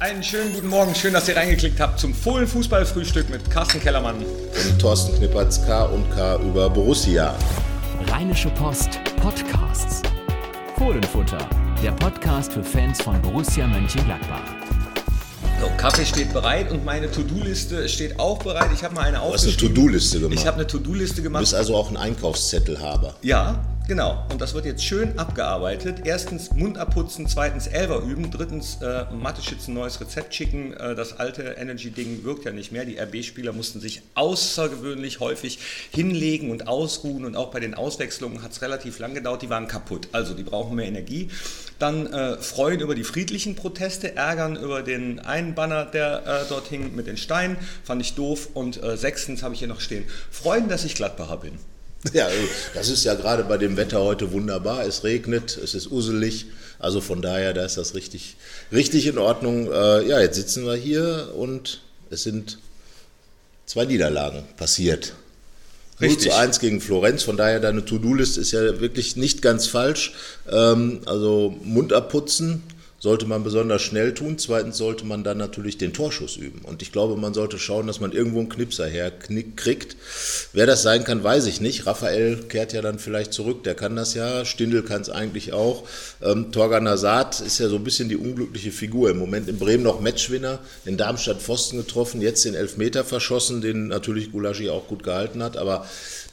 Einen schönen guten Morgen, schön, dass ihr reingeklickt habt zum Fohlen Fußballfrühstück mit Carsten Kellermann und Thorsten Knippertz K und K über Borussia. Rheinische Post Podcasts. Fohlenfutter, der Podcast für Fans von Borussia Mönchengladbach. So, Kaffee steht bereit und meine To-Do-Liste steht auch bereit. Ich habe mal eine aufgeschrieben. Du hast eine To-Do-Liste gemacht. Ich habe eine To-Do-Liste gemacht. Du bist also auch ein Einkaufszettelhaber. Ja, Genau, und das wird jetzt schön abgearbeitet. Erstens Mund abputzen, zweitens Elver üben, drittens äh, Mathe-Schützen neues Rezept schicken. Äh, das alte Energy-Ding wirkt ja nicht mehr. Die RB-Spieler mussten sich außergewöhnlich häufig hinlegen und ausruhen und auch bei den Auswechslungen hat es relativ lang gedauert. Die waren kaputt, also die brauchen mehr Energie. Dann äh, freuen über die friedlichen Proteste, ärgern über den einen Banner, der äh, dort hing mit den Steinen, fand ich doof. Und äh, sechstens habe ich hier noch stehen, freuen, dass ich Gladbacher bin. Ja, das ist ja gerade bei dem Wetter heute wunderbar. Es regnet, es ist uselig. Also von daher, da ist das richtig, richtig in Ordnung. Äh, ja, jetzt sitzen wir hier und es sind zwei Niederlagen passiert. Richtig. 0 zu 1 gegen Florenz, von daher deine To-Do-List ist ja wirklich nicht ganz falsch. Ähm, also Mund abputzen, sollte man besonders schnell tun. Zweitens sollte man dann natürlich den Torschuss üben. Und ich glaube, man sollte schauen, dass man irgendwo einen Knipser herkriegt. Wer das sein kann, weiß ich nicht. Raphael kehrt ja dann vielleicht zurück, der kann das ja. Stindl kann es eigentlich auch. Ähm, Torgan Hazard ist ja so ein bisschen die unglückliche Figur. Im Moment in Bremen noch Matchwinner, in Darmstadt Pfosten getroffen, jetzt den Elfmeter verschossen, den natürlich Gulaschi auch gut gehalten hat. Aber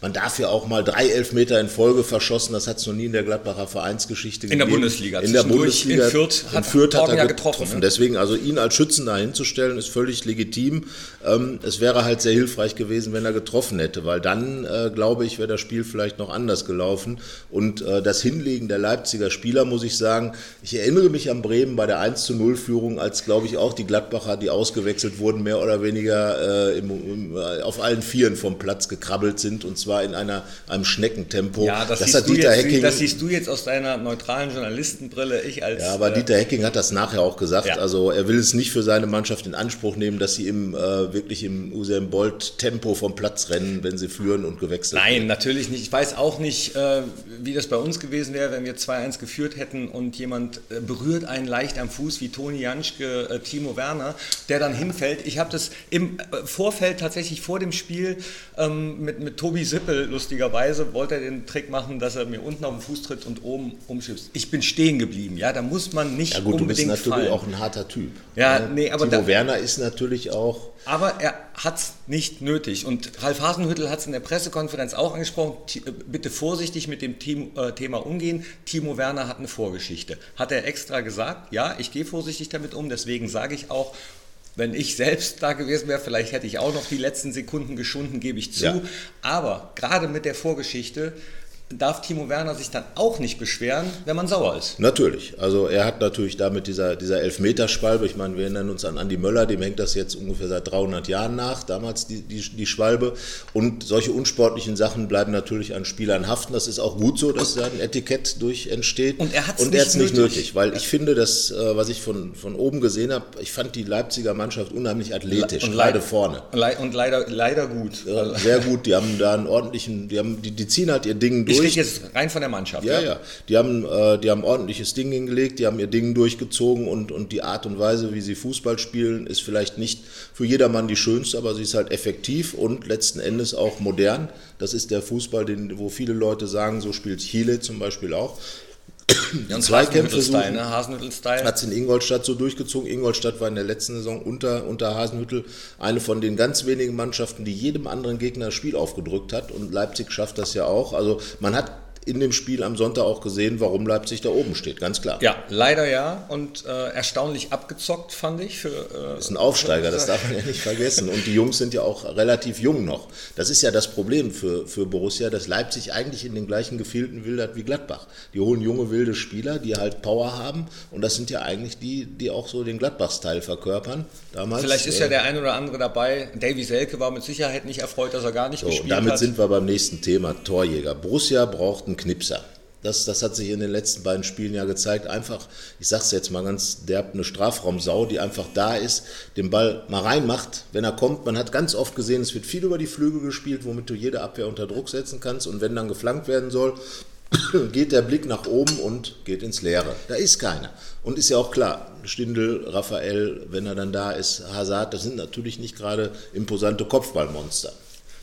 man darf ja auch mal drei Elfmeter in Folge verschossen. Das hat es noch nie in der Gladbacher Vereinsgeschichte gegeben. In der Bundesliga. In der Bundesliga. In Fürth hat, Fürth hat er ja getroffen. getroffen. Ne? Deswegen, also ihn als Schützen da hinzustellen, ist völlig legitim. Ähm, es wäre halt sehr hilfreich gewesen, wenn er getroffen hätte, weil dann, äh, glaube ich, wäre das Spiel vielleicht noch anders gelaufen. Und äh, das Hinlegen der Leipziger Spieler, muss ich sagen, ich erinnere mich an Bremen bei der 1 zu 0 Führung, als, glaube ich, auch die Gladbacher, die ausgewechselt wurden, mehr oder weniger äh, im, im, auf allen Vieren vom Platz gekrabbelt sind und zwar in einer, einem Schneckentempo. Ja, das, das siehst, du jetzt, Hecking, das siehst du jetzt aus deiner neutralen Journalistenbrille. Ich als, ja, aber äh, Dieter Hecking hat das nachher auch gesagt. Ja. Also er will es nicht für seine Mannschaft in Anspruch nehmen, dass sie im, äh, wirklich im Usain Bolt Tempo vom Platz rennen, wenn sie führen und gewechselt Nein, werden. natürlich nicht. Ich weiß auch nicht, äh, wie das bei uns gewesen wäre, wenn wir 2-1 geführt hätten und jemand äh, berührt einen leicht am Fuß, wie Toni Janschke, äh, Timo Werner, der dann hinfällt. Ich habe das im äh, Vorfeld tatsächlich vor dem Spiel ähm, mit, mit Tobi Sippel lustigerweise wollte er den Trick machen, dass er mir unten auf den Fuß tritt und oben umschubst. Ich bin stehen geblieben, ja, da muss man nicht ja gut, unbedingt du bist natürlich fallen. auch ein harter Typ. Ja, ja. nee, aber Timo da, Werner ist natürlich auch. Aber er hat es nicht nötig. Und Ralf Hasenhüttel hat es in der Pressekonferenz auch angesprochen. Äh, bitte vorsichtig mit dem äh, Thema umgehen. Timo Werner hat eine Vorgeschichte. Hat er extra gesagt, ja, ich gehe vorsichtig damit um. Deswegen sage ich auch, wenn ich selbst da gewesen wäre, vielleicht hätte ich auch noch die letzten Sekunden geschunden, gebe ich zu. Ja. Aber gerade mit der Vorgeschichte darf Timo Werner sich dann auch nicht beschweren, wenn man sauer ist. Natürlich. Also er hat natürlich damit dieser, dieser Elfmeterschwalbe, ich meine, wir erinnern uns an Andi Möller, dem hängt das jetzt ungefähr seit 300 Jahren nach, damals die, die, die Schwalbe. Und solche unsportlichen Sachen bleiben natürlich an Spielern haften. Das ist auch gut so, dass da ein Etikett durch entsteht. Und er hat es nicht, nicht, nötig. weil ich finde, dass, äh, was ich von, von oben gesehen habe, ich fand die Leipziger Mannschaft unheimlich athletisch, und gerade vorne. Und leider, leider gut. Sehr gut, die haben da einen ordentlichen, die, haben, die, die ziehen halt ihr Ding durch durch. Ich rede jetzt rein von der Mannschaft. Ja, ja. ja. Die, haben, äh, die haben ordentliches Ding hingelegt, die haben ihr Ding durchgezogen und, und die Art und Weise, wie sie Fußball spielen, ist vielleicht nicht für jedermann die schönste, aber sie ist halt effektiv und letzten Endes auch modern. Das ist der Fußball, den, wo viele Leute sagen, so spielt Chile zum Beispiel auch. Ja, Zweikämpfe Style, ne? Hasenhüttel-Style. Hat es in Ingolstadt so durchgezogen. Ingolstadt war in der letzten Saison unter, unter Hasenhüttel eine von den ganz wenigen Mannschaften, die jedem anderen Gegner das Spiel aufgedrückt hat. Und Leipzig schafft das ja auch. Also man hat in dem Spiel am Sonntag auch gesehen, warum Leipzig da oben steht, ganz klar. Ja, leider ja und äh, erstaunlich abgezockt fand ich. Für, äh, ist ein Aufsteiger, das darf man ja nicht vergessen. Und die Jungs sind ja auch relativ jung noch. Das ist ja das Problem für, für Borussia, dass Leipzig eigentlich in den gleichen Gefilden wildert wie Gladbach. Die holen junge, wilde Spieler, die halt Power haben und das sind ja eigentlich die, die auch so den Gladbach-Style verkörpern. Damals, Vielleicht ist ja äh, der ein oder andere dabei. Davy Selke war mit Sicherheit nicht erfreut, dass er gar nicht so, gespielt damit hat. Damit sind wir beim nächsten Thema, Torjäger. Borussia braucht einen ein Knipser. Das, das hat sich in den letzten beiden Spielen ja gezeigt. Einfach, ich sage es jetzt mal ganz derb, eine Strafraumsau, die einfach da ist, den Ball mal reinmacht, wenn er kommt. Man hat ganz oft gesehen, es wird viel über die Flügel gespielt, womit du jede Abwehr unter Druck setzen kannst. Und wenn dann geflankt werden soll, geht der Blick nach oben und geht ins Leere. Da ist keiner. Und ist ja auch klar, Stindel, Raphael, wenn er dann da ist, Hazard, das sind natürlich nicht gerade imposante Kopfballmonster.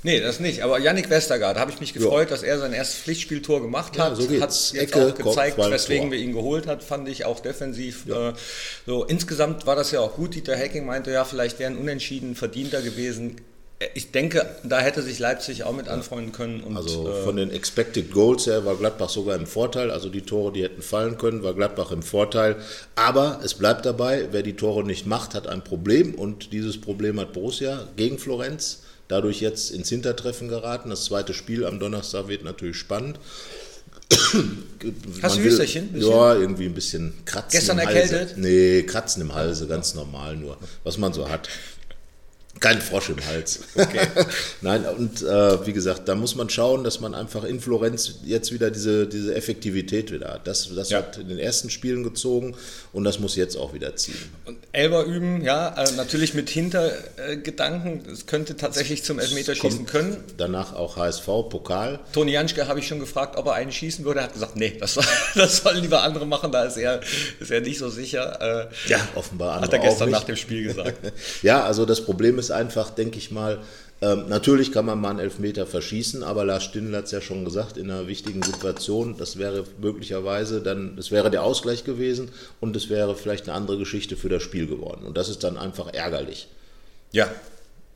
Nee, das nicht. Aber Yannick Westergaard, habe ich mich gefreut, ja. dass er sein erstes Pflichtspieltor gemacht hat. Ja, so hat jetzt Ecke, auch gezeigt, Kopf, weswegen wir ihn geholt hat, fand ich auch defensiv. Ja. Äh, so insgesamt war das ja auch gut. Dieter Hacking meinte ja, vielleicht wären Unentschieden verdienter gewesen. Ich denke, da hätte sich Leipzig auch mit anfreunden können. Und, also äh, von den Expected Goals her war Gladbach sogar im Vorteil. Also die Tore, die hätten fallen können, war Gladbach im Vorteil. Aber es bleibt dabei, wer die Tore nicht macht, hat ein Problem. Und dieses Problem hat Borussia gegen Florenz. Dadurch jetzt ins Hintertreffen geraten. Das zweite Spiel am Donnerstag wird natürlich spannend. Hast du Hüsterchen? Ja, irgendwie ein bisschen kratzen. Gestern im erkältet? Nee, kratzen im Halse, ganz normal nur, was man so hat. Kein Frosch im Hals. Okay. Nein, und äh, wie gesagt, da muss man schauen, dass man einfach in Florenz jetzt wieder diese, diese Effektivität wieder hat. Das, das ja. hat in den ersten Spielen gezogen und das muss jetzt auch wieder ziehen. Und Elber üben, ja, äh, natürlich mit Hintergedanken. Es könnte tatsächlich zum Elfmeterschießen können. Danach auch HSV, Pokal. Toni Janschke habe ich schon gefragt, ob er einen schießen würde. Er hat gesagt, nee, das, das sollen lieber andere machen, da ist er, ist er nicht so sicher. Äh, ja, offenbar andere Hat er gestern nach dem Spiel gesagt. ja, also das Problem ist einfach, denke ich mal, ähm, natürlich kann man mal einen Elfmeter verschießen, aber Lars Stindl hat es ja schon gesagt, in einer wichtigen Situation, das wäre möglicherweise dann, das wäre der Ausgleich gewesen und es wäre vielleicht eine andere Geschichte für das Spiel geworden. Und das ist dann einfach ärgerlich. Ja,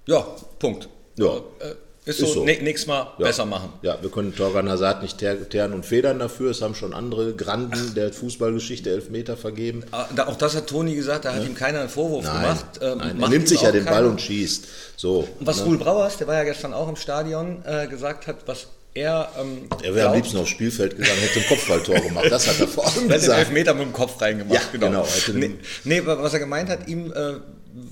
ja, Punkt. Ja. Äh, ist so, so. nächstes Mal ja. besser machen. Ja, wir können Torgan Hazard nicht teeren und federn dafür. Es haben schon andere Granden der Fußballgeschichte Elfmeter vergeben. Ah, auch das hat Toni gesagt, da hat ja. ihm keiner einen Vorwurf nein, gemacht. Ähm, nein, er nimmt sich ja den keiner. Ball und schießt. So, und was ne? Ruhl Brauers, der war ja gestern auch im Stadion, äh, gesagt hat, was er. Ähm, er wäre am liebsten aufs Spielfeld gegangen, hätte ein Kopfballtor gemacht. Das hat er vor allem gesagt. Er hat den Elfmeter mit dem Kopf reingemacht. Ja, genau. genau nee, nee, was er gemeint hat, ihm äh,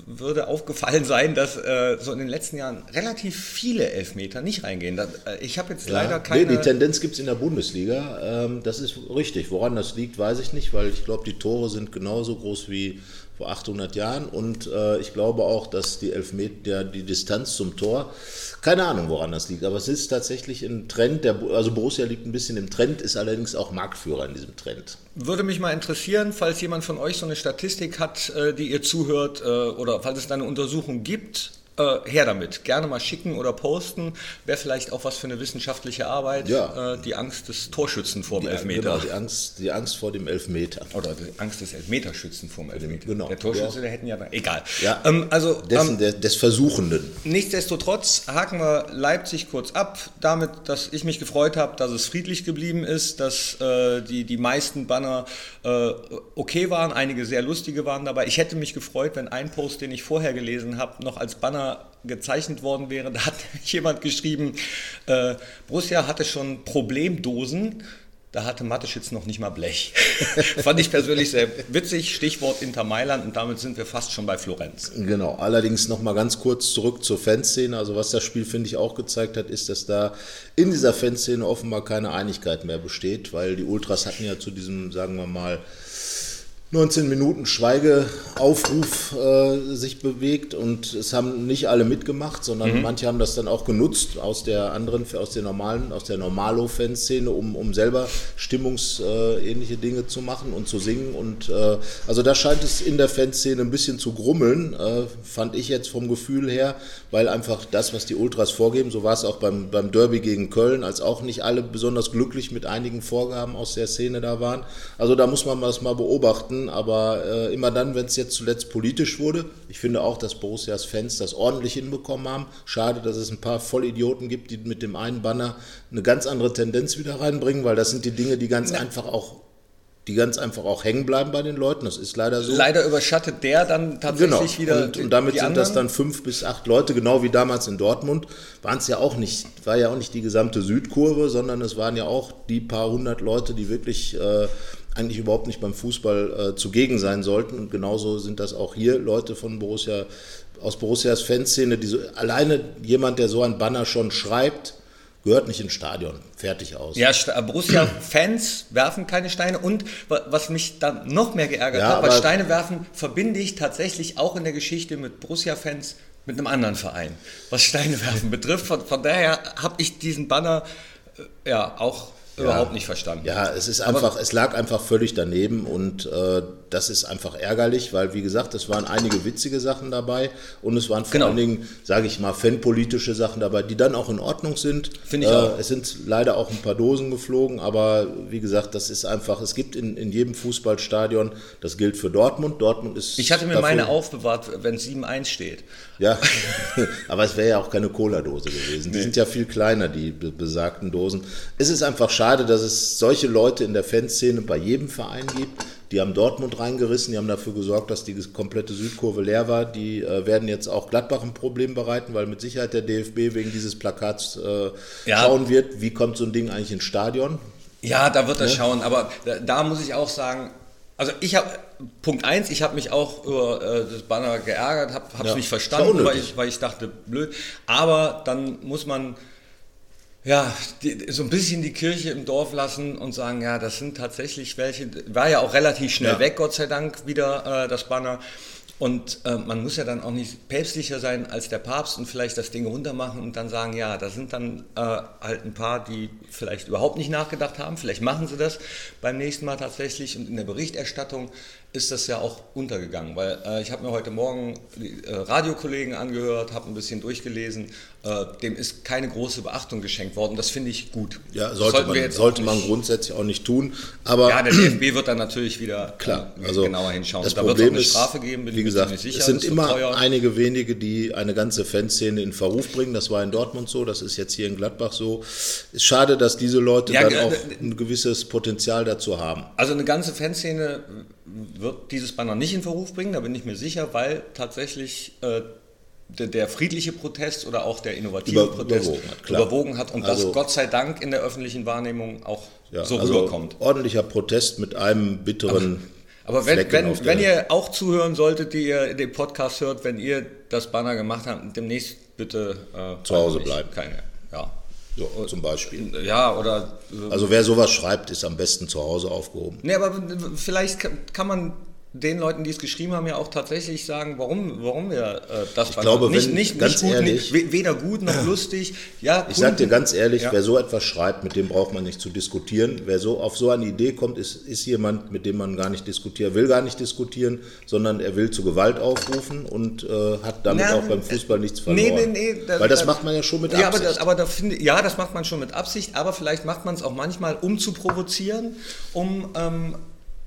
würde aufgefallen sein, dass äh, so in den letzten Jahren relativ viele Elfmeter nicht reingehen. Das, äh, ich habe jetzt ja, leider keine. Nee, die Tendenz gibt es in der Bundesliga. Ähm, das ist richtig. Woran das liegt, weiß ich nicht, weil ich glaube, die Tore sind genauso groß wie vor 800 Jahren und äh, ich glaube auch, dass die Elfmeter, die Distanz zum Tor, keine Ahnung, woran das liegt, aber es ist tatsächlich ein Trend, der, also Borussia liegt ein bisschen im Trend, ist allerdings auch Marktführer in diesem Trend. Würde mich mal interessieren, falls jemand von euch so eine Statistik hat, äh, die ihr zuhört äh, oder falls es da eine Untersuchung gibt, äh, her damit. Gerne mal schicken oder posten. Wäre vielleicht auch was für eine wissenschaftliche Arbeit. Ja. Äh, die Angst des Torschützen vor dem Elfmeter. Genau, die Angst, die Angst vor dem Elfmeter. Oder die Angst des Elfmeterschützen vor dem Elfmeter. Genau. Der Torschütze, ja. der hätten ja. Egal. Ja. Ähm, also, Dessen, ähm, der, des Versuchenden. Nichtsdestotrotz haken wir Leipzig kurz ab. Damit, dass ich mich gefreut habe, dass es friedlich geblieben ist, dass äh, die, die meisten Banner äh, okay waren. Einige sehr lustige waren dabei. Ich hätte mich gefreut, wenn ein Post, den ich vorher gelesen habe, noch als Banner gezeichnet worden wäre, da hat jemand geschrieben, äh, Borussia hatte schon Problemdosen, da hatte Mateschitz noch nicht mal Blech. Fand ich persönlich sehr witzig, Stichwort Inter Mailand und damit sind wir fast schon bei Florenz. Genau, allerdings noch mal ganz kurz zurück zur Fanszene. Also was das Spiel, finde ich, auch gezeigt hat, ist, dass da in dieser Fanszene offenbar keine Einigkeit mehr besteht, weil die Ultras hatten ja zu diesem, sagen wir mal, 19 Minuten Schweigeaufruf äh, sich bewegt und es haben nicht alle mitgemacht, sondern mhm. manche haben das dann auch genutzt aus der anderen, aus der normalen, aus der Normalo-Fanszene, um, um selber stimmungsähnliche äh, Dinge zu machen und zu singen. Und äh, also da scheint es in der Fanszene ein bisschen zu grummeln, äh, fand ich jetzt vom Gefühl her, weil einfach das, was die Ultras vorgeben, so war es auch beim, beim Derby gegen Köln, als auch nicht alle besonders glücklich mit einigen Vorgaben aus der Szene da waren. Also da muss man das mal beobachten aber äh, immer dann, wenn es jetzt zuletzt politisch wurde. Ich finde auch, dass Borussias Fans das ordentlich hinbekommen haben. Schade, dass es ein paar Vollidioten gibt, die mit dem einen Banner eine ganz andere Tendenz wieder reinbringen, weil das sind die Dinge, die ganz ja. einfach auch die ganz einfach auch hängen bleiben bei den Leuten. Das ist leider so. Leider überschattet der dann tatsächlich genau. wieder. Und, und damit sind anderen. das dann fünf bis acht Leute, genau wie damals in Dortmund. Waren es ja auch nicht, war ja auch nicht die gesamte Südkurve, sondern es waren ja auch die paar hundert Leute, die wirklich äh, eigentlich überhaupt nicht beim Fußball äh, zugegen sein sollten. Und genauso sind das auch hier Leute von Borussia, aus Borussias Fanszene, die so, alleine jemand, der so ein Banner schon schreibt, gehört nicht ins Stadion. Fertig aus. Ja, Borussia-Fans werfen keine Steine und was mich dann noch mehr geärgert ja, hat, weil Steine werfen verbinde ich tatsächlich auch in der Geschichte mit Borussia-Fans mit einem anderen Verein, was Steine werfen betrifft. Von, von daher habe ich diesen Banner äh, ja auch überhaupt nicht verstanden. Ja, es ist einfach, Aber es lag einfach völlig daneben und äh, das ist einfach ärgerlich, weil wie gesagt, es waren einige witzige Sachen dabei und es waren vor genau. allen Dingen, sage ich mal, fanpolitische Sachen dabei, die dann auch in Ordnung sind. Finde ich äh, auch. Es sind leider auch ein paar Dosen geflogen, aber wie gesagt, das ist einfach, es gibt in, in jedem Fußballstadion, das gilt für Dortmund. Dortmund ist. Ich hatte mir meine aufbewahrt, wenn 7-1 steht. Ja, aber es wäre ja auch keine Cola-Dose gewesen. Die nee. sind ja viel kleiner, die besagten Dosen. Es ist einfach schade, dass es solche Leute in der Fanszene bei jedem Verein gibt. Die haben Dortmund reingerissen, die haben dafür gesorgt, dass die komplette Südkurve leer war. Die äh, werden jetzt auch Gladbach ein Problem bereiten, weil mit Sicherheit der DFB wegen dieses Plakats äh, ja. schauen wird, wie kommt so ein Ding eigentlich ins Stadion. Ja, da wird er ne? schauen, aber da, da muss ich auch sagen, also ich habe Punkt eins, ich habe mich auch über äh, das Banner geärgert, habe es ja, nicht verstanden, weil ich, weil ich dachte, blöd. Aber dann muss man ja, die, so ein bisschen die Kirche im Dorf lassen und sagen, ja, das sind tatsächlich welche, war ja auch relativ schnell ja. weg, Gott sei Dank, wieder äh, das Banner. Und äh, man muss ja dann auch nicht päpstlicher sein als der Papst und vielleicht das Ding runtermachen und dann sagen, ja, da sind dann äh, halt ein paar, die vielleicht überhaupt nicht nachgedacht haben. Vielleicht machen sie das beim nächsten Mal tatsächlich. Und in der Berichterstattung ist das ja auch untergegangen, weil äh, ich habe mir heute Morgen die äh, Radiokollegen angehört, habe ein bisschen durchgelesen, äh, dem ist keine große Beachtung geschenkt worden. Das finde ich gut. Ja, sollte, man, sollte man grundsätzlich auch nicht tun. Aber ja, der DFB wird dann natürlich wieder klar, äh, also genauer hinschauen. Das da Problem wird es eine Strafe geben, bin wie gesagt, mir sicher. Es sind immer teuer. einige wenige, die eine ganze Fanszene in Verruf bringen. Das war in Dortmund so, das ist jetzt hier in Gladbach so. Es ist schade, dass diese Leute ja, dann auch ein gewisses Potenzial dazu haben. Also eine ganze Fanszene wird dieses Banner nicht in Verruf bringen, da bin ich mir sicher, weil tatsächlich äh, der, der, friedliche Protest oder auch der innovative Über, Protest überwogen hat, überwogen hat, und also, das Gott sei Dank in der öffentlichen Wahrnehmung auch ja, so also rüberkommt. Ordentlicher Protest mit einem bitteren. Aber, aber wenn, wenn, wenn ihr auch zuhören solltet, die ihr den Podcast hört, wenn ihr das Banner gemacht habt, demnächst bitte äh, zu Hause bleiben. Keine, ja. So, zum Beispiel. Ja, oder. Also wer sowas schreibt, ist am besten zu Hause aufgehoben. Nee, aber vielleicht kann man den Leuten, die es geschrieben haben, ja auch tatsächlich sagen, warum, warum wir äh, das ich glaube, nicht, wenn, nicht, ganz nicht gut, ehrlich, nicht, weder gut noch lustig. Ja, ich sage dir ganz ehrlich, ja. wer so etwas schreibt, mit dem braucht man nicht zu diskutieren. Wer so auf so eine Idee kommt, ist, ist jemand, mit dem man gar nicht diskutieren will, gar nicht diskutieren, sondern er will zu Gewalt aufrufen und äh, hat damit Na, auch beim Fußball nichts verloren. Nee, nee, nee. Da, Weil das da, macht man ja schon mit ja, Absicht. Aber, das, aber da finde, ja, das macht man schon mit Absicht, aber vielleicht macht man es auch manchmal, um zu provozieren, um ähm,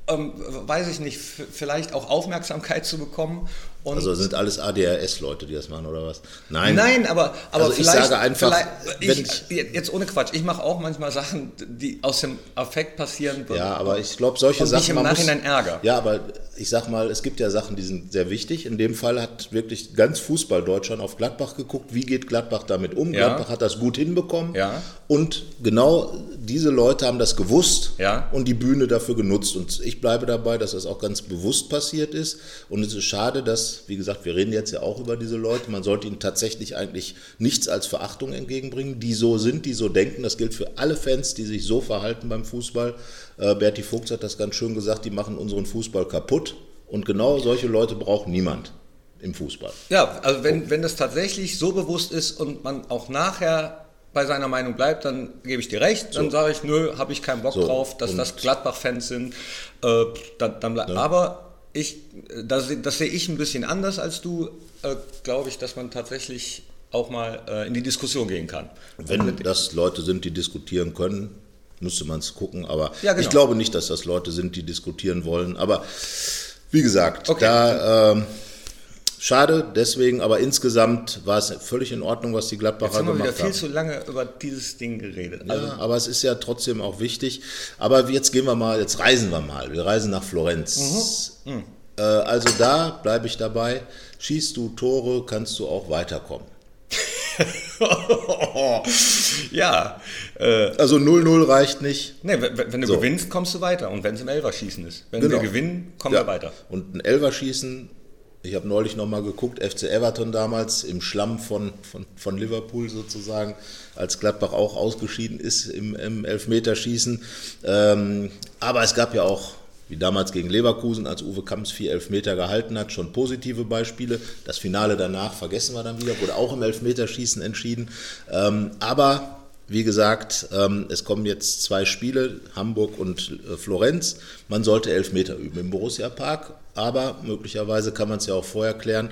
ähm, weiß ich nicht, vielleicht auch Aufmerksamkeit zu bekommen. Und also sind alles ADHS-Leute, die das machen oder was? Nein. Nein, aber, aber also vielleicht, ich sage einfach, ich, ich, jetzt ohne Quatsch, ich mache auch manchmal Sachen, die aus dem Affekt passieren. Ja, aber ich glaube, solche und Sachen. Mich im Nachhinein muss, Ärger. Ja, aber ich sag mal, es gibt ja Sachen, die sind sehr wichtig. In dem Fall hat wirklich ganz Fußball Deutschland auf Gladbach geguckt. Wie geht Gladbach damit um? Ja. Gladbach hat das gut hinbekommen. Ja. Und genau diese Leute haben das gewusst ja. und die Bühne dafür genutzt. Und ich bleibe dabei, dass das auch ganz bewusst passiert ist. Und es ist schade, dass, wie gesagt, wir reden jetzt ja auch über diese Leute. Man sollte ihnen tatsächlich eigentlich nichts als Verachtung entgegenbringen, die so sind, die so denken. Das gilt für alle Fans, die sich so verhalten beim Fußball. Äh, Berti Fuchs hat das ganz schön gesagt, die machen unseren Fußball kaputt. Und genau solche Leute braucht niemand im Fußball. Ja, also wenn, wenn das tatsächlich so bewusst ist und man auch nachher bei seiner Meinung bleibt, dann gebe ich dir recht. Dann so. sage ich, nö, habe ich keinen Bock so. drauf, dass und das Gladbach-Fans sind. Äh, dann, dann ja. Aber ich, das, das, sehe ich ein bisschen anders als du, äh, glaube ich, dass man tatsächlich auch mal äh, in die Diskussion gehen kann. Wenn das Leute sind, die diskutieren können, müsste man es gucken. Aber ja, genau. ich glaube nicht, dass das Leute sind, die diskutieren wollen. Aber wie gesagt, okay. da ähm, schade, deswegen, aber insgesamt war es völlig in Ordnung, was die Gladbacher gemacht haben. Wir haben viel zu lange über dieses Ding geredet. Also ja, aber es ist ja trotzdem auch wichtig. Aber jetzt gehen wir mal, jetzt reisen wir mal. Wir reisen nach Florenz. Mhm. Mhm. Äh, also da bleibe ich dabei. Schießt du Tore, kannst du auch weiterkommen. ja. Äh, also 0-0 reicht nicht. Nee, wenn, wenn du so. gewinnst, kommst du weiter. Und wenn es im Elverschießen ist. Wenn genau. wir gewinnen, kommen ja. wir weiter. Und ein Elverschießen, ich habe neulich nochmal geguckt, FC Everton damals im Schlamm von, von, von Liverpool sozusagen, als Gladbach auch ausgeschieden ist im, im Elfmeterschießen. Ähm, aber es gab ja auch wie damals gegen Leverkusen, als Uwe Kamps vier Elfmeter gehalten hat, schon positive Beispiele. Das Finale danach vergessen wir dann wieder, wurde auch im Elfmeterschießen entschieden. Ähm, aber wie gesagt, ähm, es kommen jetzt zwei Spiele, Hamburg und äh, Florenz. Man sollte elf Meter üben im Borussia Park, aber möglicherweise kann man es ja auch vorher klären.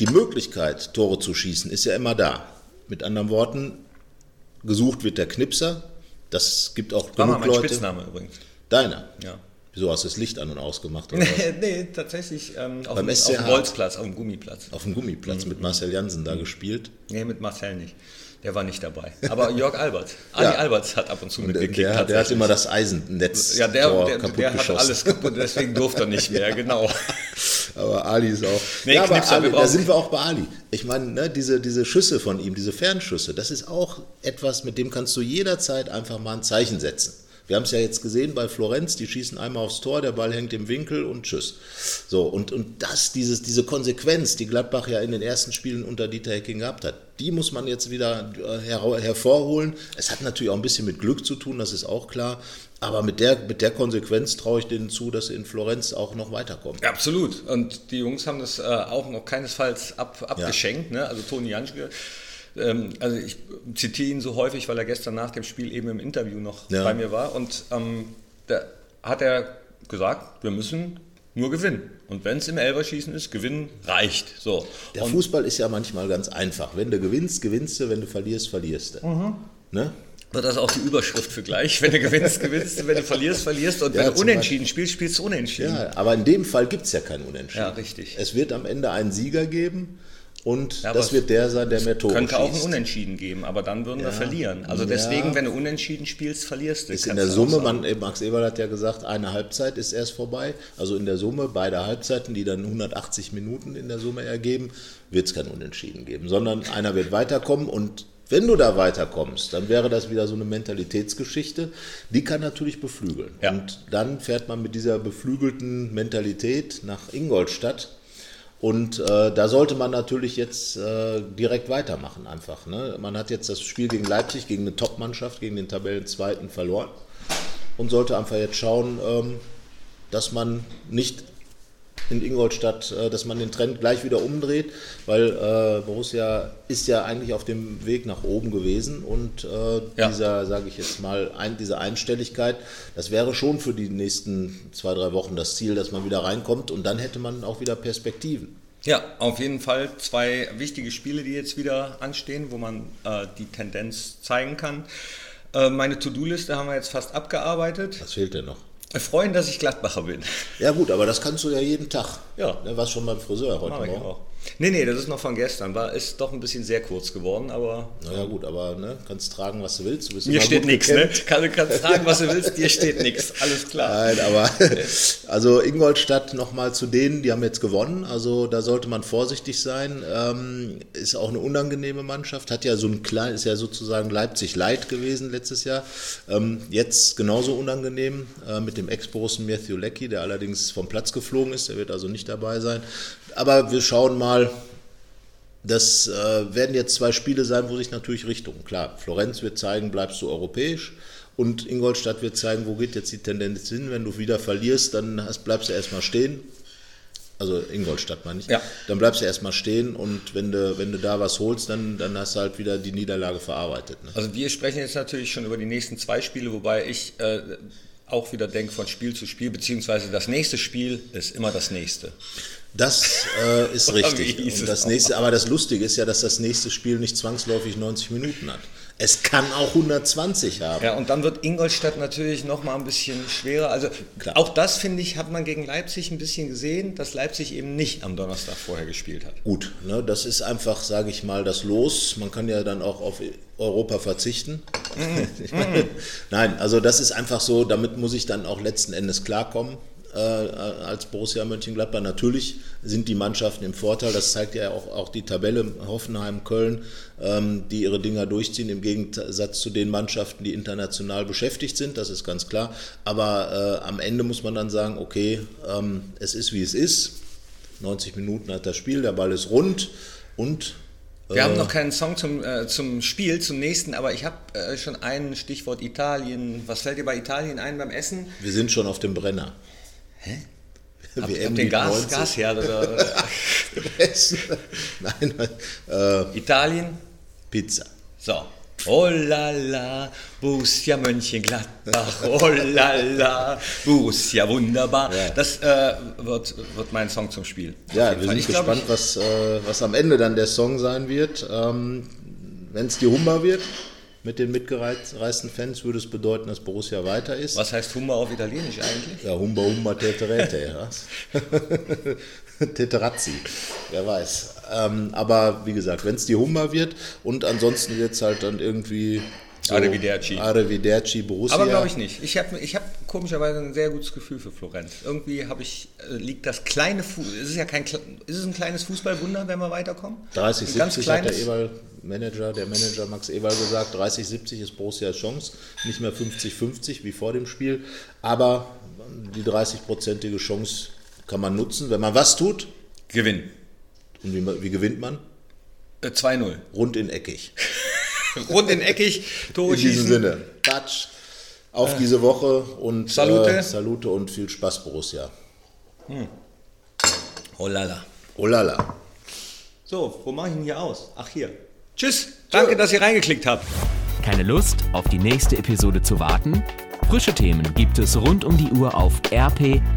Die Möglichkeit, Tore zu schießen, ist ja immer da. Mit anderen Worten, gesucht wird der Knipser. Das gibt auch War mal genug mein Leute. Spitzname übrigens. Deiner. Ja. Wieso hast du das Licht an und ausgemacht? Oder was? Nee, tatsächlich ähm, auf, Beim dem, SC auf dem. Bolzplatz, auf dem Gummiplatz. Auf dem Gummiplatz mit Marcel Jansen Mhm. da gespielt. Nee, mit Marcel nicht. Der war nicht dabei. Aber Jörg Albert. Ali Ja. Albert hat ab und zu Und der, mitgekickt. der, der hat immer das Eisennetz ja, der, Tor der, kaputt der hat geschossen. alles kaputt, deswegen durfte er nicht mehr, genau. Aber Ali ist auch. Nee, ja, aber Ali, da sind wir auch bei Ali. Ich meine, ne, diese, diese Schüsse von ihm, diese Fernschüsse, das ist auch etwas, mit dem kannst du jederzeit einfach mal ein Zeichen setzen. Wir haben es ja jetzt gesehen bei Florenz, die schießen einmal aufs Tor, der Ball hängt im Winkel und tschüss. So, und, und das, dieses, diese Konsequenz, die Gladbach ja in den ersten Spielen unter Dieter Hecking gehabt hat, die muss man jetzt wieder äh, her hervorholen. Es hat natürlich auch ein bisschen mit Glück zu tun, das ist auch klar. Aber mit der, mit der Konsequenz traue ich denen zu, dass sie in Florenz auch noch weiterkommen. Ja, absolut. Und die Jungs haben das äh, auch noch keinesfalls ab, abgeschenkt. Ne? Also Toni Janschke, also ich zitiere ihn so häufig, weil er gestern nach dem Spiel eben im Interview noch Ja. bei mir war. Und ähm, da hat er gesagt, wir müssen nur gewinnen. Und wenn es im Elberschießen ist, gewinnen reicht. So. Der Und Fußball ist ja manchmal ganz einfach. Wenn du gewinnst, gewinnst du, wenn du verlierst, verlierst du. Mhm. Ne? wird das auch die Überschrift für gleich. Wenn du gewinnst, gewinnst du. Wenn du verlierst, verlierst du. Und Ja, wenn du unentschieden spielst, spielst du unentschieden. Ja, aber in dem Fall gibt es ja kein Unentschieden. Ja, richtig. Es wird am Ende einen Sieger geben und Ja, das wird der sein, der mehr Tore Könnte auch ein schießt. Unentschieden geben, aber dann würden wir Ja. verlieren. Also Ja. deswegen, wenn du unentschieden spielst, verlierst du. Ist in der Summe, man, Max Eberl hat ja gesagt, eine Halbzeit ist erst vorbei. Also in der Summe, beide Halbzeiten, die dann 180 Minuten in der Summe ergeben, wird es kein Unentschieden geben, sondern einer wird weiterkommen und wenn du da weiterkommst, dann wäre das wieder so eine Mentalitätsgeschichte, die kann natürlich beflügeln. Ja. Und dann fährt man mit dieser beflügelten Mentalität nach Ingolstadt. Und äh, da sollte man natürlich jetzt äh, direkt weitermachen einfach. Ne? Man hat jetzt das Spiel gegen Leipzig, gegen eine Top-Mannschaft, gegen den Tabellenzweiten verloren und sollte einfach jetzt schauen, ähm, dass man nicht in Ingolstadt, äh, dass man den Trend gleich wieder umdreht, weil äh, Borussia ist ja eigentlich auf dem Weg nach oben gewesen und äh, Ja. dieser, sage ich jetzt mal, ein, diese Einstelligkeit, das wäre schon für die nächsten zwei, drei Wochen das Ziel, dass man wieder reinkommt und dann hätte man auch wieder Perspektiven. Ja, auf jeden Fall zwei wichtige Spiele, die jetzt wieder anstehen, wo man äh, die Tendenz zeigen kann. Äh, meine To-Do-Liste haben wir jetzt fast abgearbeitet. Was fehlt denn noch? Freuen, dass ich Gladbacher bin. Ja gut, aber das kannst du ja jeden Tag. Ja. Ne, warst schon beim Friseur heute Morgen. Nee, nee, das ist noch von gestern. War, ist doch ein bisschen sehr kurz geworden, aber Naja gut, aber ne, kannst tragen, was du willst. Du bist mir steht nichts. Ne? Kann, kannst fragen, was du willst, dir steht nichts. Alles klar. Nein, aber also Ingolstadt nochmal zu denen, die haben jetzt gewonnen. Also da sollte man vorsichtig sein. Ähm, ist auch eine unangenehme Mannschaft. Hat ja so ein klein, ist ja sozusagen Leipzig Light gewesen letztes Jahr. Ähm, jetzt genauso unangenehm äh, mit dem Ex-Borussen Matthew Leckie, der allerdings vom Platz geflogen ist. Der wird also nicht dabei sein. Aber wir schauen mal. Das äh, werden jetzt zwei Spiele sein, wo sich natürlich Richtung, klar, Florenz wird zeigen, bleibst du europäisch und Ingolstadt wird zeigen, wo geht jetzt die Tendenz hin. Wenn du wieder verlierst, dann hast, bleibst du erstmal stehen. Also Ingolstadt meine ich. Ja. Dann bleibst du erstmal stehen und wenn du, wenn du da was holst, dann, dann hast du halt wieder die Niederlage verarbeitet. Ne? Also wir sprechen jetzt natürlich schon über die nächsten zwei Spiele, wobei ich äh, auch wieder denke von Spiel zu Spiel, beziehungsweise das nächste Spiel ist immer das nächste. Das äh, ist richtig. das nächste, aber das Lustige ist ja, dass das nächste Spiel nicht zwangsläufig 90 Minuten hat. Es kann auch 120 haben. Ja, und dann wird Ingolstadt natürlich noch mal ein bisschen schwerer. Also Klar. auch das, finde ich, hat man gegen Leipzig ein bisschen gesehen, dass Leipzig eben nicht am Donnerstag vorher gespielt hat. Gut, ne, das ist einfach, sage ich mal, das Los. Man kann ja dann auch auf Europa verzichten. Ich meine, Nein, also das ist einfach so, damit muss ich dann auch letzten Endes klarkommen. Äh, als Borussia Mönchengladbach. Natürlich sind die Mannschaften im Vorteil, das zeigt ja auch, auch die Tabelle Hoffenheim, Köln, ähm, die ihre Dinger durchziehen, im Gegensatz zu den Mannschaften, die international beschäftigt sind, das ist ganz klar. Aber äh, am Ende muss man dann sagen, okay, ähm, es ist wie es ist. 90 Minuten hat das Spiel, der Ball ist rund und Wir haben noch keinen Song zum, äh, zum Spiel, zum nächsten, aber ich habe äh, schon ein Stichwort Italien. Was fällt dir bei Italien ein beim Essen? wir sind schon auf dem Brenner. Hä? Habt ihr den Gas, Gasherd oder, oder Nein, äh, Italien? Pizza. So. Oh la la, Borussia Mönchengladbach, oh la la, Borussia wunderbar. Ja. Das äh, wird, wird mein Song zum Spiel. Ja, wir Fall. sind Ich glaub, gespannt, was, äh, was am Ende dann der Song sein wird. Ähm, Wenn es die Humba wird mit den mitgereisten Fans, würde es bedeuten, dass Borussia weiter ist. Was heißt Hummer auf Italienisch eigentlich? Ja, Humba Humba Teterete. Teterazzi, wer weiß. Ähm, aber wie gesagt, wenn es die Humba wird und ansonsten wird es halt dann irgendwie so Arrivederci. Arrivederci Borussia. Aber glaube ich nicht. Ich habe ich hab komischerweise ein sehr gutes Gefühl für Florenz. Irgendwie habe ich, äh, liegt das kleine, Fu es ist ja kein, ist es ein kleines Fußballwunder, wenn wir weiterkommen? 30, Ein ganz 70 hat der Ewald Manager, der Manager Max Ewald gesagt, 30, 70 ist Borussias Chance, nicht mehr 50, 50 wie vor dem Spiel, aber die 30-prozentige Chance kann man nutzen, wenn man was tut. Gewinn. Und wie, wie gewinnt man? Äh, 2-0. Rund in eckig. Rund in eckig, Tore In diesem schießen. Sinne, Touch auf diese Woche und Salute. Äh, Salute und viel Spaß Borussia. Oh lala. Oh lala. So, wo mache ich ihn hier aus? Ach, hier. Tschüss. Danke, dass ihr reingeklickt habt. Keine Lust, auf die nächste Episode zu warten? Frische Themen gibt es rund um die Uhr auf rp-online.de.